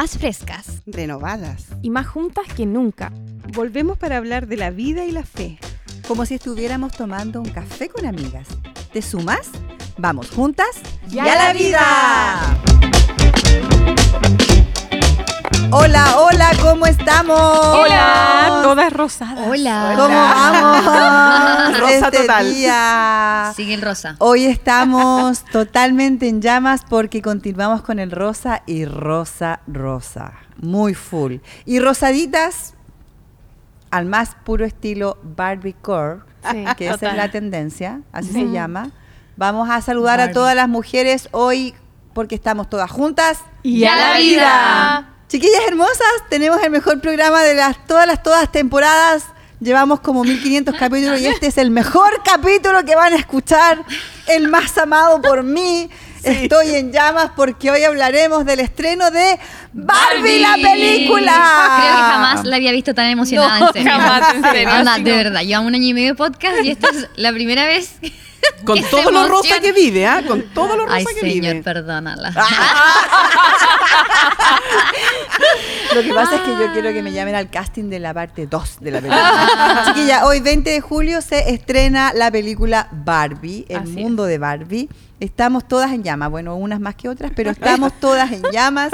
más frescas, renovadas y más juntas que nunca. Volvemos para hablar de la vida y la fe. Como si estuviéramos tomando un café con amigas. ¿Te sumas? Vamos juntas y a la vida. Hola, hola, ¿cómo estamos? Hola, todas rosadas. Hola. ¿Cómo vamos? Rosa este total. día? Sigue el rosa. Hoy estamos totalmente en llamas porque continuamos con el rosa y rosa, rosa. Muy full. Y rosaditas al más puro estilo Barbie Core, Sí, que esa es la tendencia, así Sí. se llama. Vamos a saludar a todas las mujeres hoy porque estamos todas juntas. Y a la vida. Chiquillas hermosas, tenemos el mejor programa de las todas las todas temporadas. Llevamos como 1500 capítulos y este es el mejor capítulo que van a escuchar, el más amado por mí. Estoy en llamas porque hoy hablaremos del estreno de Barbie, la película. Creo que jamás la había visto tan emocionada, No, en serio. jamás, en serio, Anda, de verdad, llevamos un año y medio de podcast y esta es la primera vez. Con todo lo rosa que vive, ¿ah? Con todo lo rosa Ay, que señor, vive. perdónala. Lo que pasa es que yo quiero que me llamen al casting de la parte 2 de la película. Chiquilla, hoy 20 de julio se estrena la película Barbie, el Así mundo de Barbie. Estamos todas en llamas, bueno, unas más que otras, pero estamos todas en llamas,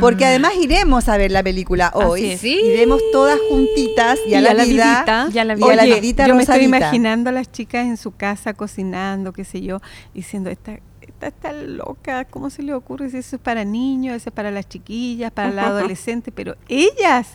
porque además iremos a ver la película hoy. es. Sí. Iremos todas juntitas y a, la, vida. vidita. Y a la y a la Oye, vidita yo me estoy imaginando a las chicas en su casa cocinando, qué sé yo, diciendo, esta, esta está loca, ¿cómo se le ocurre si eso es para niños, eso es para las chiquillas, para la adolescente? Pero ellas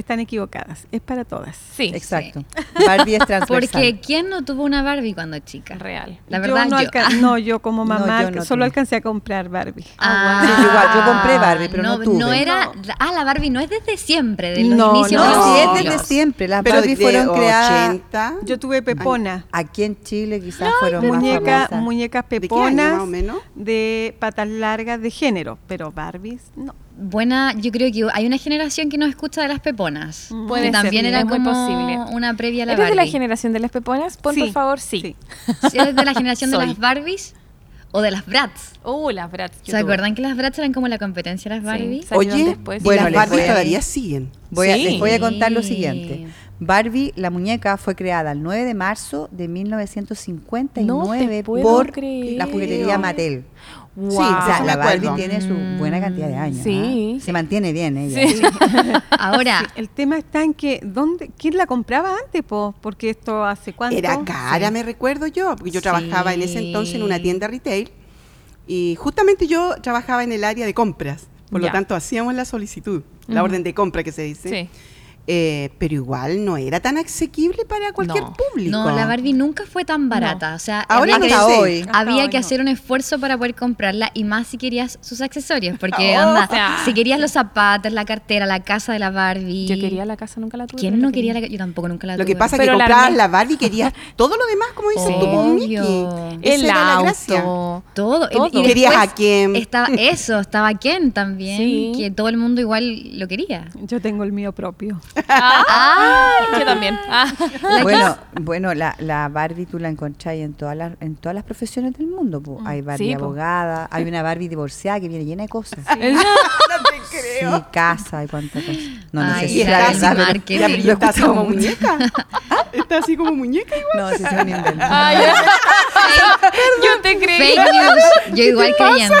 están equivocadas, es para todas. Sí, Exacto. Barbie es transversal. Porque ¿quién no tuvo una Barbie cuando chica? real. La verdad, yo no, yo. alca- no, yo como No, mamá yo no solo tuve. alcancé a comprar Barbie. Ah, Sí, igual, yo compré Barbie, pero no tuve. No era. Ah, la Barbie no es desde siempre, de los No, inicios No, de los sí, es desde siempre. Las Pero Barbie de fueron creadas 80. Yo tuve Pepona, aquí en Chile, quizás fueron más muñeca, famosas. muñecas ¿De qué año peponas más o menos? de patas largas de género, pero Barbies no. Buena, yo creo que hay una generación que nos escucha de las peponas. Mm. Puede que también ser, era es muy como posible. una previa a la ¿Eres Barbie. de la generación de las peponas? Pon Sí, por favor, sí. sí. ¿Sí ¿Eres de la generación de las Barbies o de las Bratz? Uh, las Bratz. ¿Se acuerdan que las Bratz eran como la competencia de las Barbie? salieron Oye, después. Bueno, las voy a- todavía siguen. Voy a, Sí. les voy a contar lo Sí. siguiente. Barbie, la muñeca, fue creada el 9 de marzo de 1959 No por creer. la juguetería Mattel. Wow. Sí, o sea, la Barbie tiene su buena cantidad de años. Sí. Se mantiene bien ella. Sí. Ahora, El tema está en que, ¿dónde, ¿quién la compraba antes? po? Porque esto hace cuánto. Era cara, Sí. me recuerdo yo, porque yo trabajaba en ese entonces en una tienda retail y justamente yo trabajaba en el área de compras. Por Ya. lo tanto, hacíamos la solicitud, la orden de compra que se dice. Sí. Eh, pero igual no era tan asequible para cualquier No. público. no, la Barbie nunca fue tan barata. O sea, Ahora había, no que, hoy. Hasta había hoy que no. hacer un esfuerzo para poder comprarla y más si querías sus accesorios. Porque, Oh, anda, o sea. si querías los zapatos, la cartera, la casa de la Barbie. Yo quería la casa, nunca la tuve. ¿Quién no quería la Yo tampoco nunca la Lo tuve. que pasa es que la comprabas la Barbie y querías todo lo demás, como dices tú. Obvio. Esa El era la auto. gracia. Todo. Todo. Y, y Querías a Ken. Estaba eso, estaba Ken también, Sí. que todo el mundo igual lo quería. Yo tengo el mío propio. Ah, yo también. Ah. Bueno, bueno la, la Barbie tú la encontráis en todas las en todas las profesiones del mundo. po. Hay Barbie Sí, po. abogada, hay una Barbie divorciada que viene llena de cosas. No te Sí, casa y cuánta cosa. No, no Ay, sé si está la así verdad, pero- pero está así como mucho. muñeca. Está así como muñeca igual. No, sí, se van a inventar. Ay, yo te creí. Fake news, yo igual creyendo.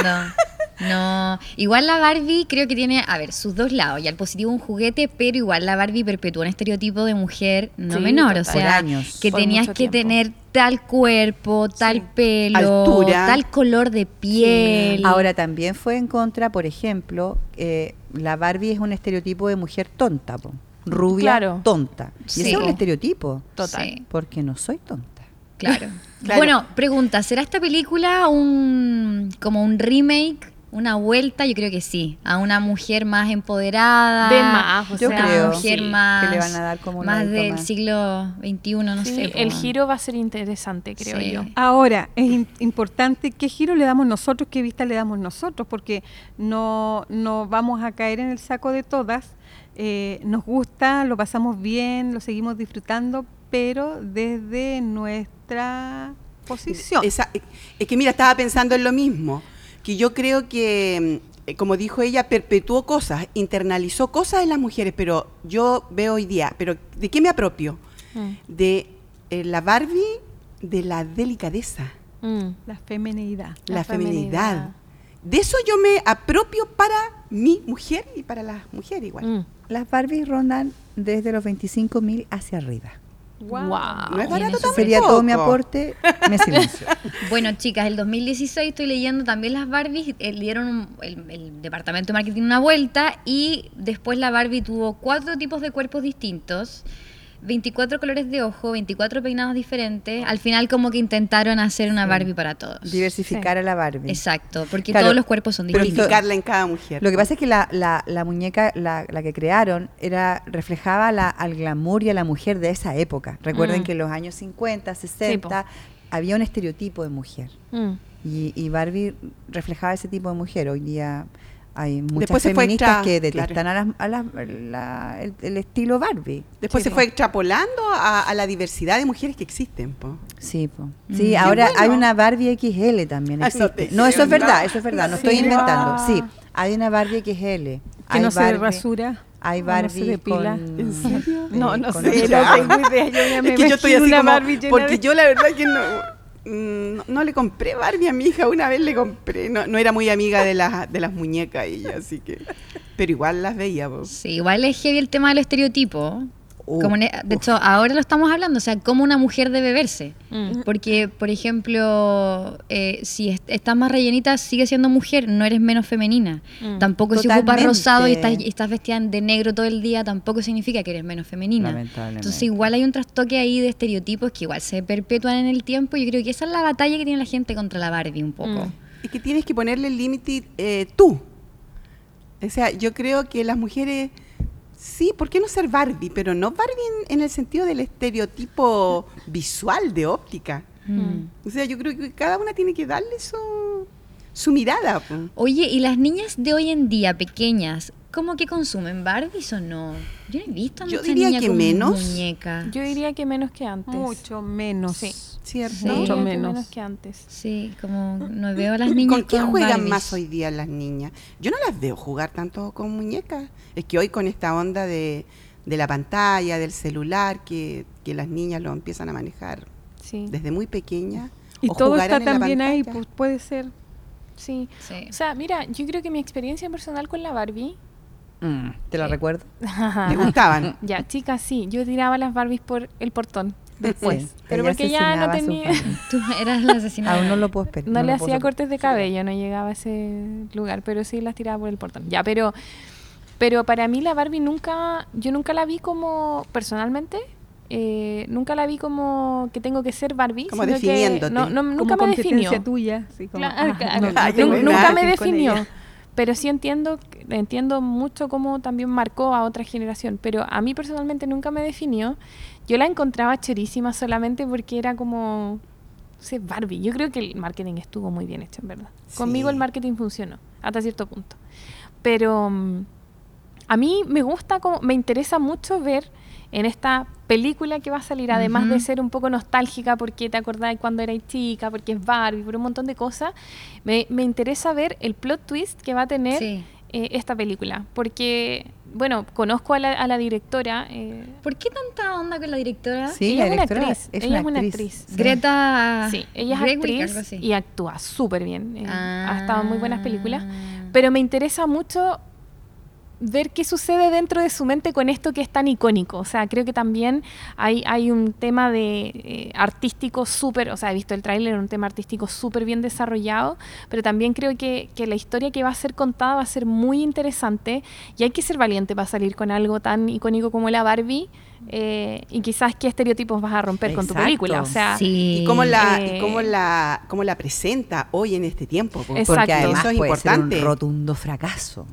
No, igual la Barbie creo que tiene, a ver, sus dos lados. Ya el positivo un juguete, pero igual la Barbie perpetúa un estereotipo de mujer no Sí, menor. O total. Sea, años. que tenías que tiempo. tener tal cuerpo, tal pelo, Altura. tal color de piel. Ahora también fue en contra, por ejemplo, eh, la Barbie es un estereotipo de mujer tonta, po. rubia, Claro. tonta. Y Sí. ese es un estereotipo, Total. Sí. porque no soy tonta. Claro. Claro. Bueno, pregunta, ¿será esta película un como un remake, una vuelta? Yo creo que sí, a una mujer más empoderada. De más, o Yo sea, creo mujer sí. más que le van a dar como más del más. siglo XXI, no Sí, sé. el giro va a ser interesante, creo Sí. yo. Ahora, es in- importante qué giro le damos nosotros, qué vista le damos nosotros, porque no, no vamos a caer en el saco de todas. Eh, nos gusta, lo pasamos bien, lo seguimos disfrutando, pero desde nuestra posición. Esa- es que mira, estaba pensando en lo mismo. Que yo creo que, mm, como dijo ella, perpetuó cosas, internalizó cosas en las mujeres, pero yo veo hoy día, pero ¿de qué me apropio? Mm. De eh, la Barbie, de la delicadeza, Mm. La femenidad. la, La feminidad. feminidad. De eso yo me apropio para mi mujer y para las mujeres igual. Mm. Las Barbies rondan desde los 25 mil hacia arriba. Wow. No es barato tampoco. Sería todo mi aporte. Me silencio. Bueno, chicas, el 2016 estoy leyendo también las Barbies, eh, dieron un- el, el departamento de marketing una vuelta y después la Barbie tuvo cuatro tipos de cuerpos distintos, 24 colores de ojo, 24 peinados diferentes. Al final como que intentaron hacer una Barbie para todos. Diversificar a la Barbie. Exacto, porque Claro, todos los cuerpos son distintos. indicarla en cada mujer. Lo que pasa es que la, la- la muñeca, la, la que crearon, era reflejaba la- al glamour y a la mujer de esa época. Recuerden Mm. que en los años 50, 60 había un estereotipo de mujer. Mm. Y, y Barbie reflejaba ese tipo de mujer. Hoy día hay muchas Después se feministas extra- que claro. detestan a las- a las- la- el, el estilo Barbie. Después Sí, se po. fue extrapolando a, a la diversidad de mujeres que existen. po. Sí, po. Mm. sí ahora bueno. hay una Barbie XL también. Ah, no existe. te No, eso es verdad, no. eso es verdad, no estoy inventando. Ah. Sí, hay una Barbie XL. Que hay no se Barbie- rasura. Hay no se Barbie depila. con- ¿En serio? No, no sé, no tengo idea. Yo ya me Es que yo estoy así una como, Barbie llena porque de- yo la verdad que no, no, no le compré Barbie a mi hija, una vez le compré, no, no era muy amiga de las, de las muñecas ella, así que, pero igual las veía. po. Sí, igual es heavy el tema del estereotipo. Uh, Como ne- de hecho, ahora lo estamos hablando, o sea, cómo una mujer debe verse. Mm. Porque, por ejemplo, eh, si est- estás más rellenita, sigue siendo mujer, no eres menos femenina. Mm. Tampoco si ocupas rosado y estás, y estás vestida de negro todo el día, tampoco significa que eres menos femenina. Entonces, igual hay un trastoque ahí de estereotipos que igual se perpetúan en el tiempo. y Yo creo que esa es la batalla que tiene la gente contra la Barbie un poco. Mm. Es que tienes que ponerle el límite eh, tú. O sea, yo creo que las mujeres, sí, ¿por qué no ser Barbie? Pero no Barbie en, en el sentido del estereotipo visual de óptica. Mm. O sea, yo creo que cada una tiene que darle su, su mirada. Oye, ¿y las niñas de hoy en día, pequeñas, cómo que consumen Barbies o no? Yo no he visto a Yo mucha diría niña que con menos. muñeca. Yo diría que menos que antes. Mucho menos. Sí. ¿Cierto? Sí. Mucho que menos. menos que antes. Sí, como no veo a las niñas ¿Con qué juegan Barbies. más hoy día las niñas? Yo no las veo jugar tanto con muñecas. Es que hoy con esta onda de, de la pantalla, del celular, que, que las niñas lo empiezan a manejar Sí. desde muy pequeñas. Y o todo está también ahí, pues puede ser. Sí. Sí. O sea, mira, yo creo que mi experiencia personal con la Barbie. Mm, te Sí. recuerdo. ¿Le gustaban? ya, chicas, sí. Yo tiraba las Barbies por el portón después. Sí, pero porque ya no tenía. Tú eras la asesina. Aún no lo puedo esperar. No, le puedo hacía cortes de cabello, no llegaba a ese lugar, pero sí las tiraba por el portón. Ya, pero pero para mí la Barbie nunca, yo nunca la vi como personalmente, eh, nunca la vi como que tengo que ser Barbie, Como sino que no, no, nunca como me definió. competencia tuya. así como, Claro, ah, claro. Nu- buena. nunca me definió. Pero sí entiendo, entiendo mucho cómo también marcó a otra generación. Pero a mí personalmente nunca me definió. Yo la encontraba cherísima solamente porque era como sé, Barbie. Yo creo que el marketing estuvo muy bien hecho, en verdad. Conmigo el marketing funcionó hasta cierto punto. Pero mm, a mí me gusta, como, me interesa mucho ver en esta película que va a salir, además de Ujú. ser un poco nostálgica porque te acordás cuando eras chica, porque es Barbie, por un montón de cosas, me, me interesa ver el plot twist que va a tener Sí. eh, esta película. Porque, bueno, conozco a la, a la directora. eh, ¿Por qué tanta onda con la directora? Sí, ella la es una directora actriz. es ella una es una actriz. actriz. Greta. Sí, ella es Gerwig, actriz y actúa súper bien. eh, Ah. Ha estado en muy buenas películas. Pero me interesa mucho ver qué sucede dentro de su mente con esto que es tan icónico. O sea, creo que también hay, hay un tema de eh, artístico súper, o sea, he visto el tráiler, un tema artístico súper bien desarrollado, pero también creo que, que la historia que va a ser contada va a ser muy interesante y hay que ser valiente para salir con algo tan icónico como la Barbie eh, y quizás qué estereotipos vas a romper con tu película. O sea, Sí. ¿Y cómo la, Eh, y cómo la, cómo la presenta hoy en este tiempo? Porque además Eso es puede importante. ser un rotundo fracaso.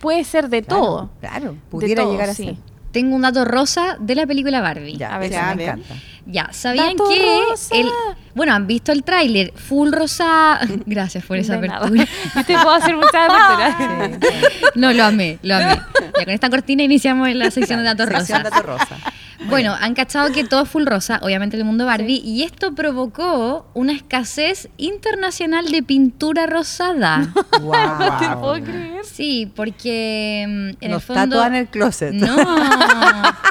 Puede ser de Claro, todo. Claro, De pudiera todo, llegar a sí. ser. Tengo un dato rosa de la película Barbie. Ya, A ver, ya, me encanta. Ya, ¿sabían Dato que rosa. el bueno, han visto el tráiler full rosa? Gracias por esa De nada. apertura. Yo te puedo hacer muchas aperturas. No, lo amé, lo amé. Ya con esta cortina iniciamos la sección de datos Sección rosas. dato rosa. Bueno, han cachado que todo es full rosa, obviamente en el mundo Barbie, y esto provocó una escasez internacional de pintura rosada. Wow. ¿Te puedo creer? Sí, porque mm, en Nos el fondo... tatúan el closet. No,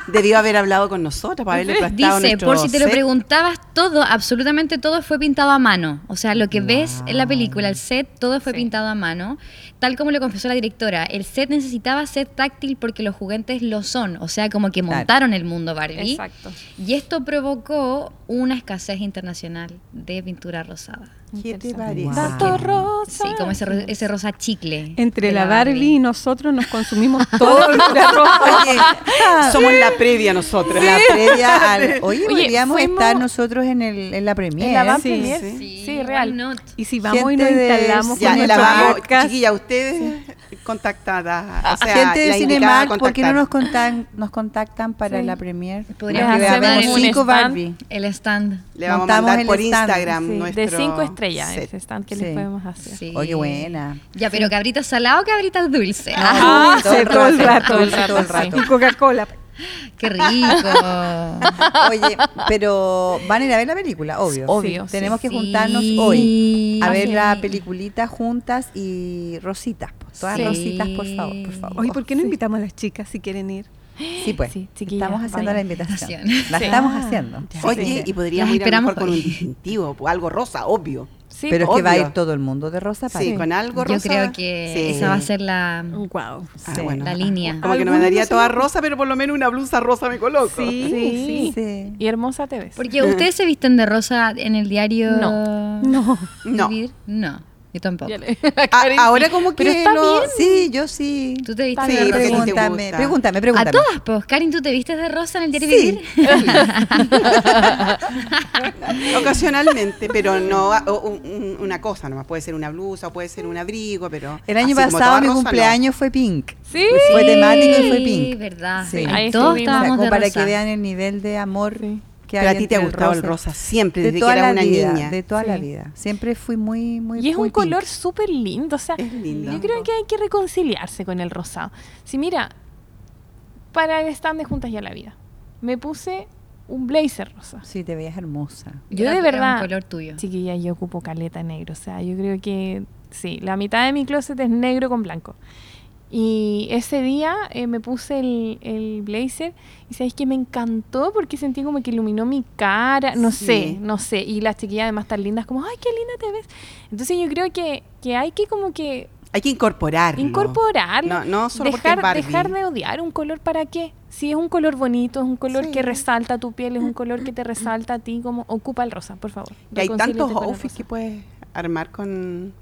Debió haber hablado con nosotros para haberle prestado dice, nuestro por si te lo preguntabas, todo, absolutamente todo fue pintado a mano. O sea, lo que ves en la película, el set, todo fue Sí. pintado a mano. Tal como lo confesó la directora, el set necesitaba ser táctil porque los juguetes lo son. O sea, como que Claro. montaron el mundo Barbie. Exacto. Y esto provocó una escasez internacional de pintura rosada. ¿Qué te Interesante. parece? Dato rosa. Sí, como ese, ese rosa chicle. Entre la Barbie y nosotros nos consumimos todo el Oye, Somos la previa nosotros. la previa al. Oye, Oye, podríamos estar nosotros en, el, en la premiere. En la van Sí, premier. sí. Sí, real. why not? Y si vamos y nos instalamos Ya, con la nuestro vamos, podcast, chiquilla, ustedes contactadas. O sea, Gente de Cinemark, ¿por qué no nos contactan, nos contactan para Sí. la premiere? Podríamos hacer cinco stand. Barbie. El stand. Le vamos a mandar por stand, Instagram Sí, nuestro de cinco estrellas set. ese stand que Sí. les podemos hacer. Sí. Oye, buena. Ya, pero cabritas salado o cabritas dulce. Ah, todo el sí, todo el rato, todo el todo el rato. y Coca-Cola. Qué rico. Oye, pero van a ir a ver la película, obvio. Obvio, Sí. sí. Tenemos que Sí. juntarnos hoy a ver Sí. la peliculita juntas y rositas. pues, Todas Sí. rositas, por favor, por favor. Oye, ¿por qué no Sí. invitamos a las chicas si quieren ir? Sí, pues. Sí, estamos haciendo la invitación. La Sí. estamos Ah, haciendo. Oye, sí. y podríamos ir a lo mejor esperamos con un distintivo, algo rosa, obvio. Sí, Pero es que va a ir todo el mundo de rosa para Sí, ir. con algo Yo rosa. creo que Sí. esa va a ser la, Wow. Ah, Sí. bueno. la línea. Como que no me daría toda rosa, pero por lo menos una blusa rosa me coloco. Sí, Sí. Sí. Y hermosa te ves. Porque ustedes se visten de rosa en el diario No. No. No. Vivir? No, yo tampoco. A- ahora como que Pero está lo- bien. Sí, yo sí. ¿Tú te vistes Sí, de rosa? Pregúntame, gusta. pregúntame, A pregúntame. todas, pues. Karin, ¿tú te vistes de rosa en el diario Sí. Vivir? Ocasionalmente, pero no o- un- una cosa nomás. Puede ser una blusa o puede ser un abrigo, pero. El año pasado mi rosa, no. cumpleaños fue pink. Sí. Fue temático y fue Sí, pink. verdad. Sí. Ahí Todos estuvimos. O sea, estábamos como de para rosa. que vean el nivel de amor Sí. Que Pero hay a ti te ha gustado el rosa siempre, De desde que toda era la una vida, niña. de toda la vida. Siempre fui muy, muy Y es muy un color súper lindo, o sea, Es lindo. yo creo que hay que reconciliarse con el rosado. Si mira, para el stand de Juntas ya la Vida, me puse un blazer rosa. Sí, te veías hermosa. Yo Era- de era verdad, un color tuyo. chiquilla, yo ocupo caleta negro, o sea, yo creo que sí, la mitad de mi closet es negro con blanco. Y ese día eh, me puse el, el blazer y sabéis que me encantó porque sentí como que iluminó mi cara, no Sí. sé, no sé. Y las chiquillas además tan lindas como, ay, qué linda te ves. Entonces yo creo que, que hay que como que Hay que incorporarlo. incorporarlo. No, no solo porque dejar, es Barbie. dejar de odiar un color para qué. Si es un color bonito, es un color Sí. que resalta tu piel, es un color que te resalta a ti, como ocupa el rosa, por favor. Y hay tantos outfits que puedes armar con,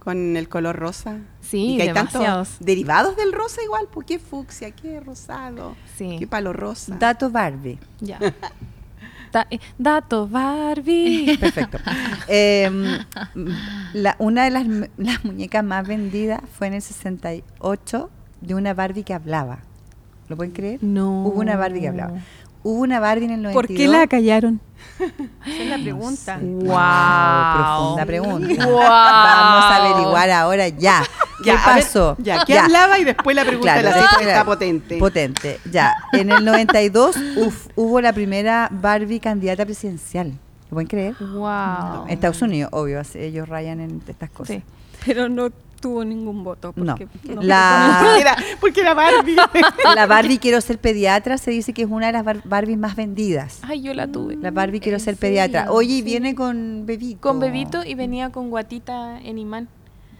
con el color rosa. Sí, y que hay demasiados. tantos derivados del rosa igual, pues qué fucsia, qué rosado, Sí. qué palo rosa. Dato Barbie. Ya. Da- eh, dato Barbie. Perfecto. Eh, la- una de las, las muñecas más vendidas fue en el 68 de una Barbie que hablaba. ¿Lo pueden creer? No. Hubo una Barbie que hablaba. Hubo una Barbie en el 92. ¿Por qué la callaron? Esa es la pregunta. Wow. Profunda pregunta. Wow. Vamos a averiguar ahora ya. ¿Qué Ya, a ver, pasó? ya, ¿qué hablaba? Y después la pregunta Claro, la sí, está potente. Potente, ya. En el 92 uf, hubo la primera Barbie candidata presidencial. ¿Lo pueden creer? Wow. En Estados Unidos, obvio, ellos rayan en estas cosas. Sí. Pero no tuvo ningún voto. No. Porque La- Porque era, porque era Barbie. La Barbie Quiero ser pediatra se dice que es una de las bar- Barbies más vendidas. Ay, yo la tuve. La Barbie Quiero ¿En ser pediatra. Oye, Sí. viene con bebito. Con bebito y venía con guatita en imán.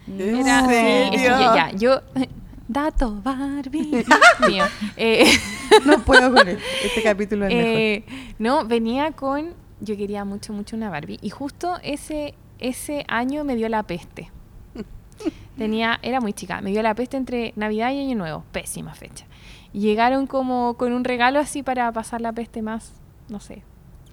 ¿En Era sí, es que ya, yo dato Barbie mío. Eh, No puedo con él. Este capítulo es mejor. eh, no, venía con yo quería mucho mucho una Barbie y justo ese ese año me dio la peste. Tenía era muy chica, me dio la peste entre Navidad y Año Nuevo, pésima fecha. Y llegaron como con un regalo así para pasar la peste más, no sé,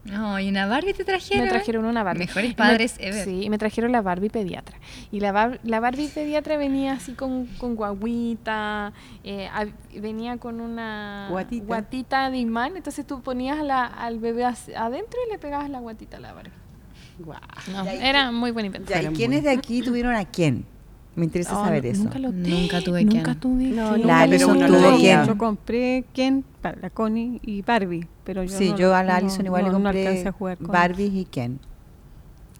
No, y una Barbie te trajeron. Me trajeron una Barbie. Mejores me- padres ever. Sí, y me trajeron la Barbie pediatra. Y la, bar- la Barbie pediatra venía así con, con guaguita, eh, hab- venía con una Guatita. guatita de imán. Entonces tú ponías la- al bebé adentro y le pegabas la guatita a la Barbie. Guau. No, era muy buen invento. ¿y quiénes muy- de aquí tuvieron a quién? Me interesa Oh, saber no- eso. Nunca, lo Nunca tuve Nunca Ken. tuve No, Ken. nunca, La Alison tuvo. Ken. Yo compré Ken para la Connie y Barbie, pero yo sí, no, yo a la no- Alison igual no, le compré a jugar con Barbies y Ken.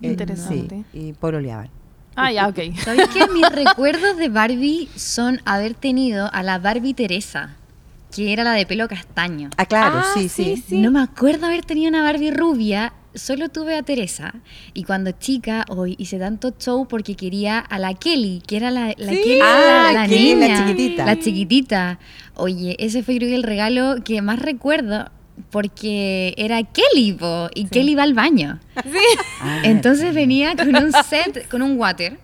Eh, Interesante. sí, y pololeaban. Ah, ya, ok. ¿Sabes qué? Mis recuerdos de Barbie son haber tenido a la Barbie Teresa, que era la de pelo castaño. Ah, claro, Ah, sí, sí, sí. sí. No me acuerdo haber tenido una Barbie rubia, solo tuve a Teresa. Y cuando chica, hoy hice tanto show porque quería a la Kelly, que era la, la Sí. Kelly, Ah, la, la Kelly, la niña, chiquitita. La chiquitita. Oye, ese fue creo que el regalo que más recuerdo porque era Kelly, po, y Kelly va al baño. Ah, Entonces venía con un set, con un water,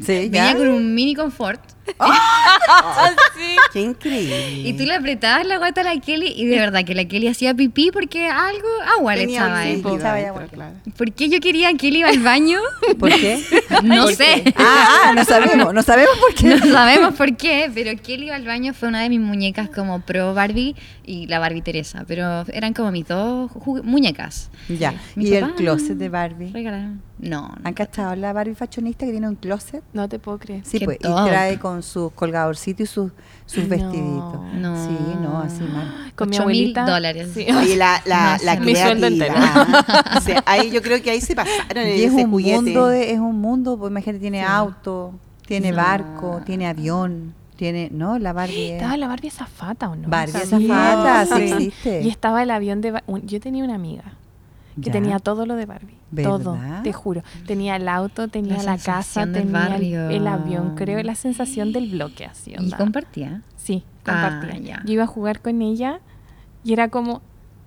sí, venía ya. con un mini confort. Qué increíble. Y tú le apretabas la guata a la Kelly y de verdad que la Kelly hacía pipí porque algo agua le echaba. ¿eh? agua. claro. ¿Por qué yo quería que él iba al baño? ¿Por qué? No sé. Ah, ah, no sabemos, no sabemos por qué. No sabemos por qué, pero Kelly iba al baño fue una de mis muñecas como pro Barbie y la Barbie Teresa, pero eran como mis dos muñecas. Ya. Mi ¿Y el papá closet de Barbie? Regalaron. No. no. ¿Han cachado la Barbie fashionista que tiene un closet? No te puedo creer. Sí, Qué pues, y trae con sus colgadorcitos y sus, sus No. vestiditos. No. Sí, no, así mal. Con mi Ocho mil abuelita. dólares. Sí. Oye, la, la, No, la sí, mi sueldo creatividad. O sea, ahí yo creo que ahí se pasaron Y es ese un juguete. mundo, de, es un mundo, pues imagínate, tiene Sí. auto, tiene No. barco, tiene avión, tiene, ¿no? La Barbie es... Estaba la Barbie azafata, ¿o no? Barbie Sabía. azafata, sí Sí. existe. Y estaba el avión de... Un- Yo tenía una amiga que Ya. tenía todo lo de Barbie. ¿Verdad? Todo, te juro. Tenía el auto, tenía La la, casa, tenía el, avión, creo, la sensación del bloque así. Y compartía. Sí, Ah, compartía. ya. Yo iba a jugar con ella y era como,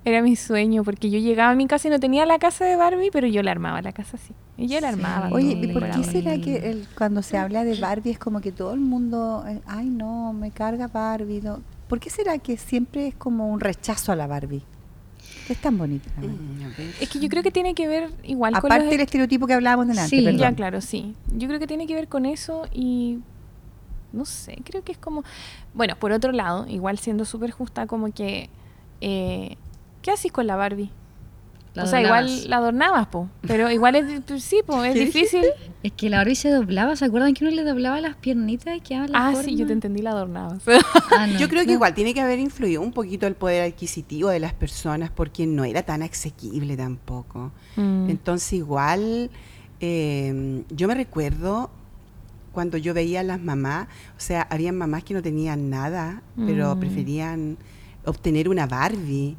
era mi sueño, porque yo llegaba a mi casa y no tenía la casa de Barbie, pero yo la armaba la casa así. Y yo la Sí. armaba. Oye, ¿y por qué será que el- cuando se habla de Barbie es como que todo el mundo, eh, ay no, me carga Barbie? no? ¿Por qué será que siempre es como un rechazo a la Barbie? Es tan bonita. Mm. Es que yo creo que tiene que ver igual con Aparte del estereotipo que hablábamos delante, Sí, perdón. Ya, claro, sí. Yo creo que tiene que ver con eso y no sé, creo que es como... Bueno, por otro lado, igual siendo súper justa, como que... eh, ¿Qué haces con la Barbie? La o sea, igual la adornabas, po. Pero igual es... sí, po, es ¿Qué difícil. Es que la Barbie se doblaba, ¿se acuerdan que uno le doblaba las piernitas y quedaba la Ah, forma? sí, yo te entendí, la adornabas. Ah, no. Yo creo que igual tiene que haber influido un poquito el poder adquisitivo de las personas porque no era tan asequible tampoco. Mm. Entonces igual eh, yo me recuerdo cuando yo veía a las mamás, o sea, habían mamás que no tenían nada, pero Mm. preferían obtener una Barbie.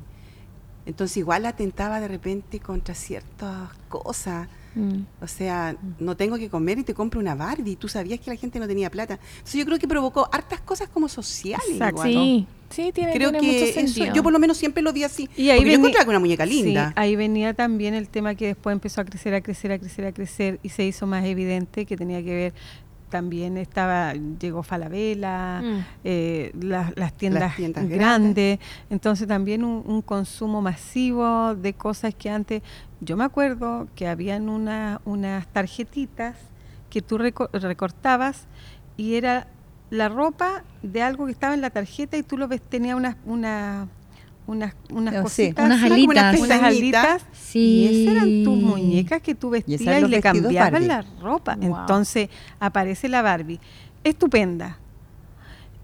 Entonces igual atentaba de repente contra ciertas cosas. Mm. O sea, no tengo que comer y te compro una Barbie. Tú sabías que la gente no tenía plata. Entonces yo creo que provocó hartas cosas como sociales. Exacto. igual. Sí, sí, tiene, Creo tiene mucho que eso, sentido. yo por lo menos siempre lo vi así. Y ahí porque yo venía- encontraba que una muñeca linda. Sí, ahí venía también el tema que después empezó a crecer, a crecer, a crecer, a crecer y se hizo más evidente que tenía que ver también estaba llegó Falabella, Mm. eh, las, las tiendas, tiendas grandes, entonces también un, un consumo masivo de cosas que antes, yo me acuerdo que habían una, unas tarjetitas que tú reco- recortabas y era la ropa de algo que estaba en la tarjeta y tú lo ves, tenía unas una, unas unas Oh, sí, cositas, unas así, alitas. Unas unas alitas Sí. y esas eran tus muñecas que tú vestías y, le cambiaban Barbie. la ropa. Wow. Entonces aparece la Barbie, estupenda,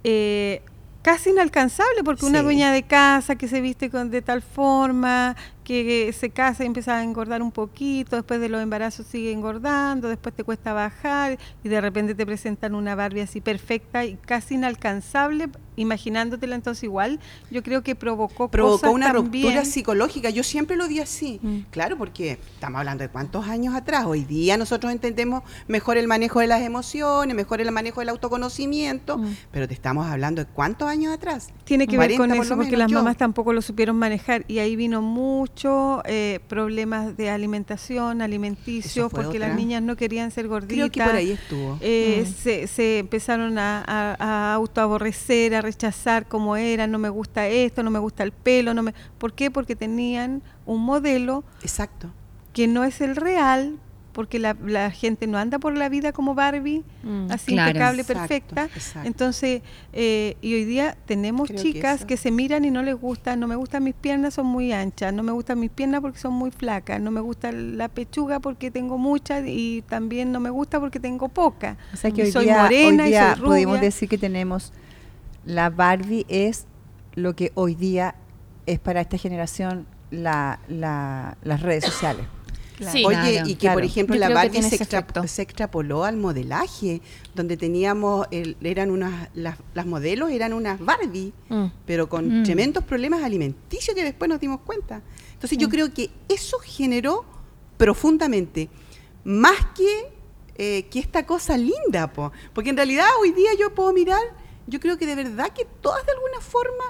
eh, casi inalcanzable porque una Sí. dueña de casa que se viste con, de tal forma, que se casa y empieza a engordar un poquito, después de los embarazos sigue engordando, después te cuesta bajar y de repente te presentan una Barbie así perfecta y casi inalcanzable, imaginándotela entonces igual, yo creo que provocó Provocó cosas una también. ruptura psicológica. Yo siempre lo vi así. Mm. Claro, porque estamos hablando de cuántos años atrás. Hoy día nosotros entendemos mejor el manejo de las emociones, mejor el manejo del autoconocimiento, Mm. pero te estamos hablando de cuántos años atrás. Tiene que ver 40 con eso porque menos, las yo. mamás tampoco lo supieron manejar y ahí vino mucho eh, problemas de alimentación, alimenticios, porque otra. las niñas no querían ser gorditas. Creo que por ahí estuvo. Eh, Mm. se, se empezaron a, a, a autoaborrecer, a rechazar como eran, no me gusta esto, no me gusta el pelo, no me... ¿Por qué? Porque tenían un modelo Exacto. que no es el real, porque la, la gente no anda por la vida como Barbie, Mm. así Claro. impecable, Exacto, perfecta. exacto. Entonces, eh, y hoy día tenemos Creo chicas que, se miran y no les gusta, no me gustan mis piernas, son muy anchas, no me gustan mis piernas porque son muy flacas, no me gusta la pechuga porque tengo muchas y también no me gusta porque tengo poca. O sea que Y hoy soy día, morena hoy y día soy pudimos rubia. decir que tenemos la Barbie es lo que hoy día es para esta generación la, la- las redes sociales. Claro. Sí. Oye, Claro. y que por ejemplo Yo la Barbie se, extra- se extrapoló al modelaje, donde teníamos, el- eran unas, las, las modelos eran unas Barbie, Mm. pero con Mm. tremendos problemas alimenticios que después nos dimos cuenta. Entonces yo creo que eso generó profundamente, más que, eh, que esta cosa linda, po. porque en realidad hoy día yo puedo mirar, yo creo que de verdad que todas de alguna forma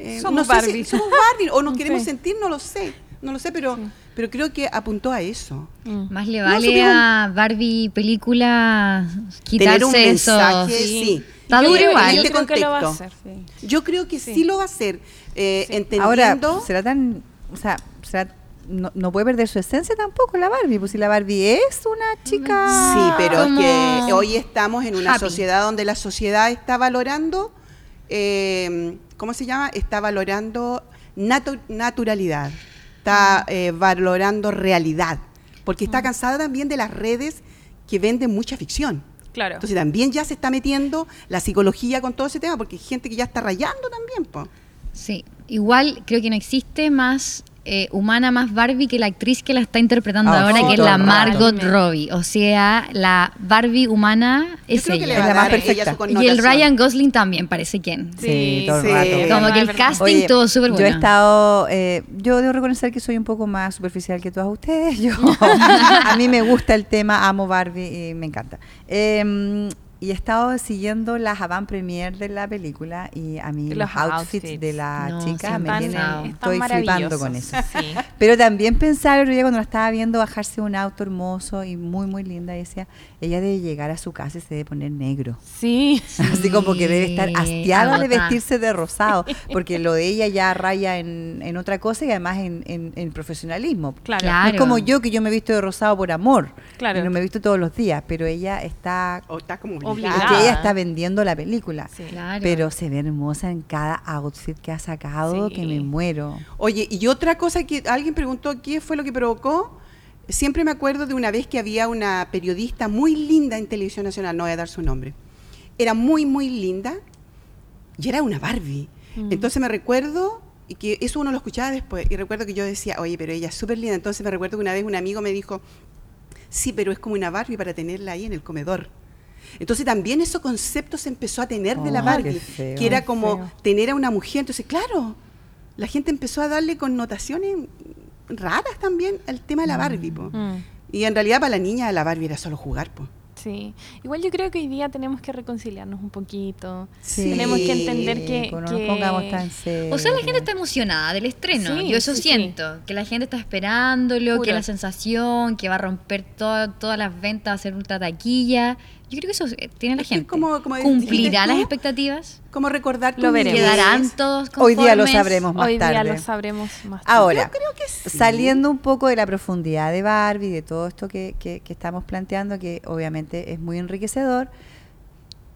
eh, Somos no si Barbie. somos Barbie o nos Sí. queremos sentir, no lo sé, no lo sé, pero, pero creo que apuntó a eso. Mm. Más le No, vale supimos- a Barbie película quitarse Tener un mensaje, esos- sí. Está Y duro igual. en Yo este creo que lo va a contexto. hacer. sí. Yo creo que sí, Sí. lo va a hacer, eh, entendiendo... Ahora, será tan, o sea, será- no, no puede perder su esencia tampoco la Barbie, pues si la Barbie es una chica... Sí, pero es que hoy estamos en una happy. sociedad donde la sociedad está valorando, eh, ¿cómo se llama? Está valorando natu- naturalidad, está eh, valorando realidad, porque está cansada también de las redes que venden mucha ficción. Claro. Entonces también ya se está metiendo la psicología con todo ese tema, porque hay gente que ya está rayando también. po. Sí, igual creo que no existe más eh, humana, más Barbie que la actriz que la está interpretando Ah, ahora, sí, que es la rato. Margot. Robbie. O sea, la Barbie humana Yo es creo que le ella. Es la más perfecta. Y el. Ryan Gosling también parece quien. Sí, todo el Sí. rato. Como que el casting Oye, todo súper bueno. Yo he estado, eh, yo debo reconocer que soy un poco más superficial que todas ustedes. Yo, a mí me gusta el tema, amo Barbie y me encanta. Eh, y he estado siguiendo las avant premier de la película y a mí Los los, outfits, outfits. de la No, chica sí, me estoy flipando con eso. Sí. Pero también pensaba el otro día cuando la estaba viendo bajarse un auto hermoso y muy, muy linda, y decía, ella debe llegar a su casa y se debe poner negro. Sí. Así como que debe estar Sí, hastiada de vestirse de rosado, porque lo de ella ya raya en, en otra cosa y además en, en- en profesionalismo. Claro. Claro. No es como yo que yo me visto de rosado por amor Claro. y no me visto todos los días, pero ella está, O está como Obligada. que ella está vendiendo la película. Sí. Claro. Pero se ve hermosa en cada outfit que ha sacado, Sí. que me muero. Oye, y otra cosa que alguien preguntó, ¿qué fue lo que provocó? Siempre me acuerdo de una vez que había una periodista muy linda en Televisión Nacional, no voy a dar su nombre. Era muy, muy linda y era una Barbie. Mm. Entonces me recuerdo, y que eso uno lo escuchaba después, y recuerdo que yo decía, oye, pero ella es súper linda. Entonces me recuerdo que una vez un amigo me dijo, sí, pero es como una Barbie para tenerla ahí en el comedor. Entonces también esos conceptos se empezó a tener de la Oh, feo. que era como feo. tener a una mujer. Entonces, claro, la gente empezó a darle connotaciones raras también al tema de la Barbie. po. Mm. Y en realidad para la niña la Barbie era solo jugar. po. Sí, igual yo creo que hoy día tenemos que reconciliarnos un poquito. Sí. Tenemos que entender que, pues no nos que- pongamos tan serios. O sea, la gente está emocionada del estreno. Sí, Yo eso sí, sí. siento. Que la gente está esperándolo, que la sensación, que va a romper todo- todas las ventas, va a ser ultra taquilla. Yo creo que eso eh, tiene la Es gente. como- como ¿Cumplirá las expectativas? Como recordar tu Lo veremos. ¿Quedarán todos Hoy día lo conformes? sabremos más Hoy tarde. día lo sabremos más tarde. Ahora, Yo creo que sí. saliendo un poco de la profundidad de Barbie, de todo esto que, que- que estamos planteando, que obviamente es muy enriquecedor,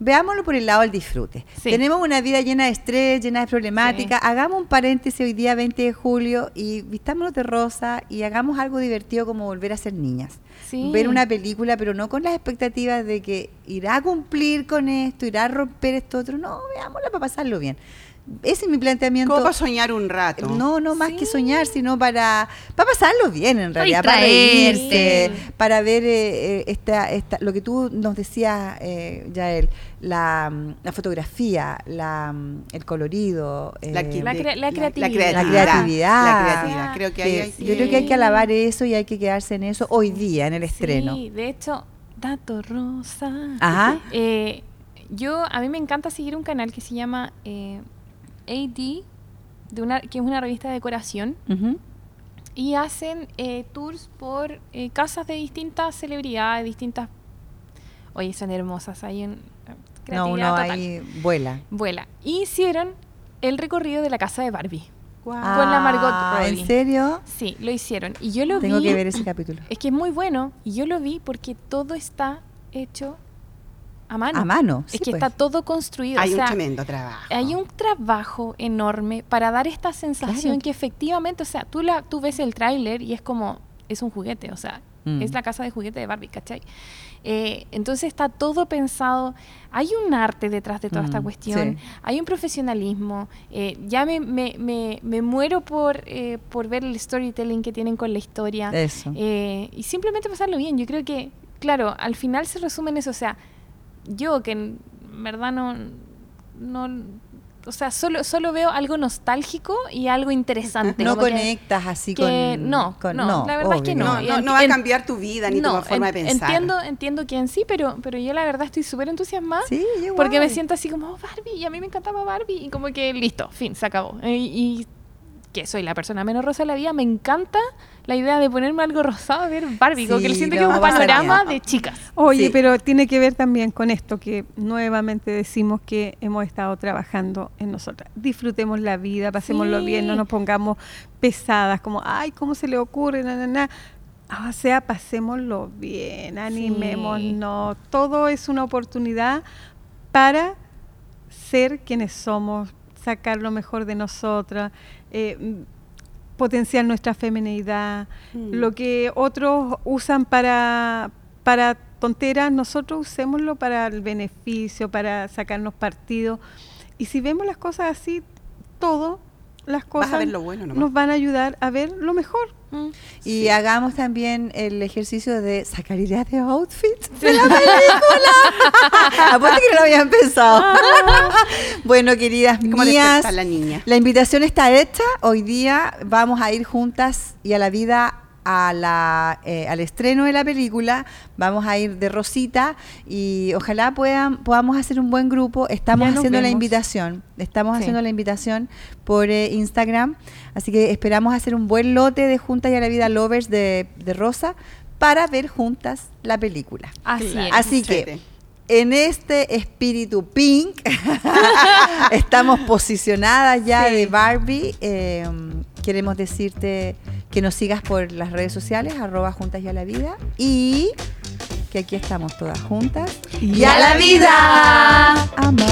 veámoslo por el lado del disfrute. Sí. Tenemos una vida llena de estrés, llena de problemáticas. Hagamos un paréntesis hoy día 20 de julio y vistámonos de rosa y hagamos algo divertido como volver a ser niñas. Sí. Ver una película, pero no con las expectativas de que irá a cumplir con esto, irá a romper esto otro. No, veámosla para pasarlo bien. Ese es mi planteamiento. Como para soñar un rato. No, no más que soñar, sino para, para pasarlo bien en realidad, para reírse, para ver eh, eh, esta, esta, lo que tú nos decías, eh, Yael, la, mm, la fotografía, la, mm, el colorido, eh, La, que- La cre- la creatividad. La creatividad. La creatividad. Creo que hay- yo creo que hay que alabar eso y hay que quedarse en eso hoy día, en el estreno. Sí, de hecho, Dato Rosa. Ajá. Eh, yo, a mí me encanta seguir un canal que se llama eh, AD, de una, que es una revista de decoración, y hacen eh, tours por eh, casas de distintas celebridades, distintas... Oye, son hermosas, hay un... No, uno total. ahí vuela. Vuela. Y hicieron el recorrido de la casa de Barbie. Con la Margot Robbie. ¿En serio? Sí, lo hicieron. Y yo lo Tengo vi. que ver ese capítulo. Es que es muy bueno. Y yo lo vi porque todo está hecho a mano. A mano. Es sí, que pues. está todo construido. Hay o sea, un tremendo trabajo. Hay un trabajo enorme para dar esta sensación Claro. que efectivamente, o sea, tú, la, tú ves el tráiler y es como, es un juguete, o sea, Mm. es la casa de juguete de Barbie, ¿cachai? Eh, entonces está todo pensado, hay un arte detrás de toda esta Mm, cuestión, sí. hay un profesionalismo, eh, ya me, me, me, me muero por, eh, por ver el storytelling que tienen con la historia. Eso. Eh, y simplemente pasarlo bien. Yo creo que, claro, al final se resume en eso. O sea, yo que en verdad no. no o sea, solo, solo veo algo nostálgico y algo interesante. no como que- conectas así que con. no, con- no, la verdad es que obvio no. No, Y no, no va a cambiar tu vida ni tu forma en- de pensar. Entiendo, entiendo que en sí, pero, pero yo la verdad estoy súper entusiasmada. Sí, Porque me siento así como, oh, Barbie, y a mí me encantaba Barbie, y como que listo, fin, se acabó. Eh, y que soy la persona menos rosa de la vida, me encanta la idea de ponerme algo rosado a ver Barbie, como que Sí, siento que es un panorama de chicas. Oye, Sí. pero tiene que ver también con esto que nuevamente decimos que hemos estado trabajando en nosotras. Disfrutemos la vida, pasémoslo Sí. bien, no nos pongamos pesadas como, ay, ¿cómo se le ocurre? Na, na, na. Ah, O sea, pasémoslo bien, animémonos. Todo es una oportunidad para ser quienes somos, sacar lo mejor de nosotras, eh, potenciar nuestra feminidad, Mm. lo que otros usan para, para tonteras, nosotros usémoslo para el beneficio, para sacarnos partido. Y si vemos las cosas así, todo, las cosas a ver lo bueno nomás. nos van a ayudar a ver lo mejor. Mm. Y hagamos también el ejercicio de sacar ideas de outfits de la película. Apuesto que no lo habían pensado. bueno, queridas ¿Cómo mías, la niña? la invitación está hecha. Hoy día vamos a ir juntas y a la vida a la, eh, al estreno de la película. Vamos a ir de Rosita y ojalá puedan, podamos hacer un buen grupo. Estamos haciendo la invitación. Estamos Sí. haciendo la invitación por eh, Instagram. Así que esperamos hacer un buen lote de Juntas y a la Vida Lovers de, de Rosa para ver juntas la película. Así Claro. es. Así Chete. que en este espíritu pink estamos posicionadas ya Sí. de Barbie. Eh, queremos decirte que nos sigas por las redes sociales, arroba juntas y a la vida. Y que aquí estamos todas juntas. ¡Y, a la vida! Ama,